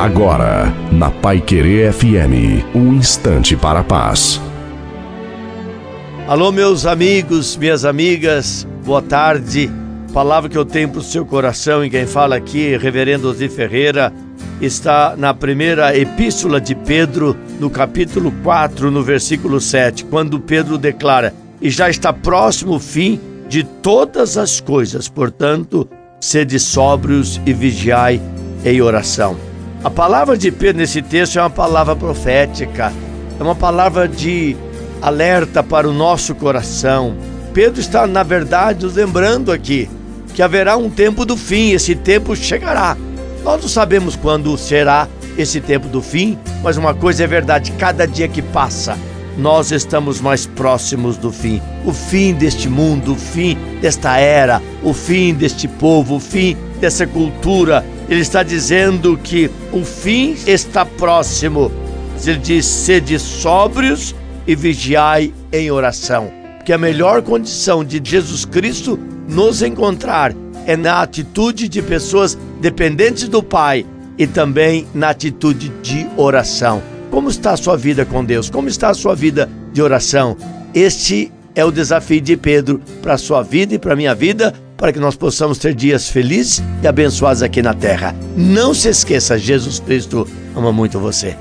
Agora, na Pai Querer FM, um instante para a paz. Alô, meus amigos, minhas amigas, boa tarde. Palavra que eu tenho para o seu coração e quem fala aqui, Reverendo Ozzy Ferreira, está na primeira epístola de Pedro, no capítulo 4, no versículo 7, quando Pedro declara: E já está próximo o fim de todas as coisas, portanto, sede sóbrios e vigiai em oração. A palavra de Pedro nesse texto é uma palavra profética, é uma palavra de alerta para o nosso coração. Pedro está, na verdade, nos lembrando aqui que haverá um tempo do fim, esse tempo chegará. Nós não sabemos quando será esse tempo do fim, mas uma coisa é verdade: cada dia que passa, nós estamos mais próximos do fim. O fim deste mundo, o fim desta era, o fim deste povo, o fim dessa cultura. Ele está dizendo que o fim está próximo. Ele diz: sede sóbrios e vigiai em oração. Que a melhor condição de Jesus Cristo nos encontrar é na atitude de pessoas dependentes do Pai e também na atitude de oração. Como está a sua vida com Deus? Como está a sua vida de oração? Este é o desafio de Pedro para a sua vida e para a minha vida, para que nós possamos ter dias felizes e abençoados aqui na terra. Não se esqueça, Jesus Cristo ama muito você.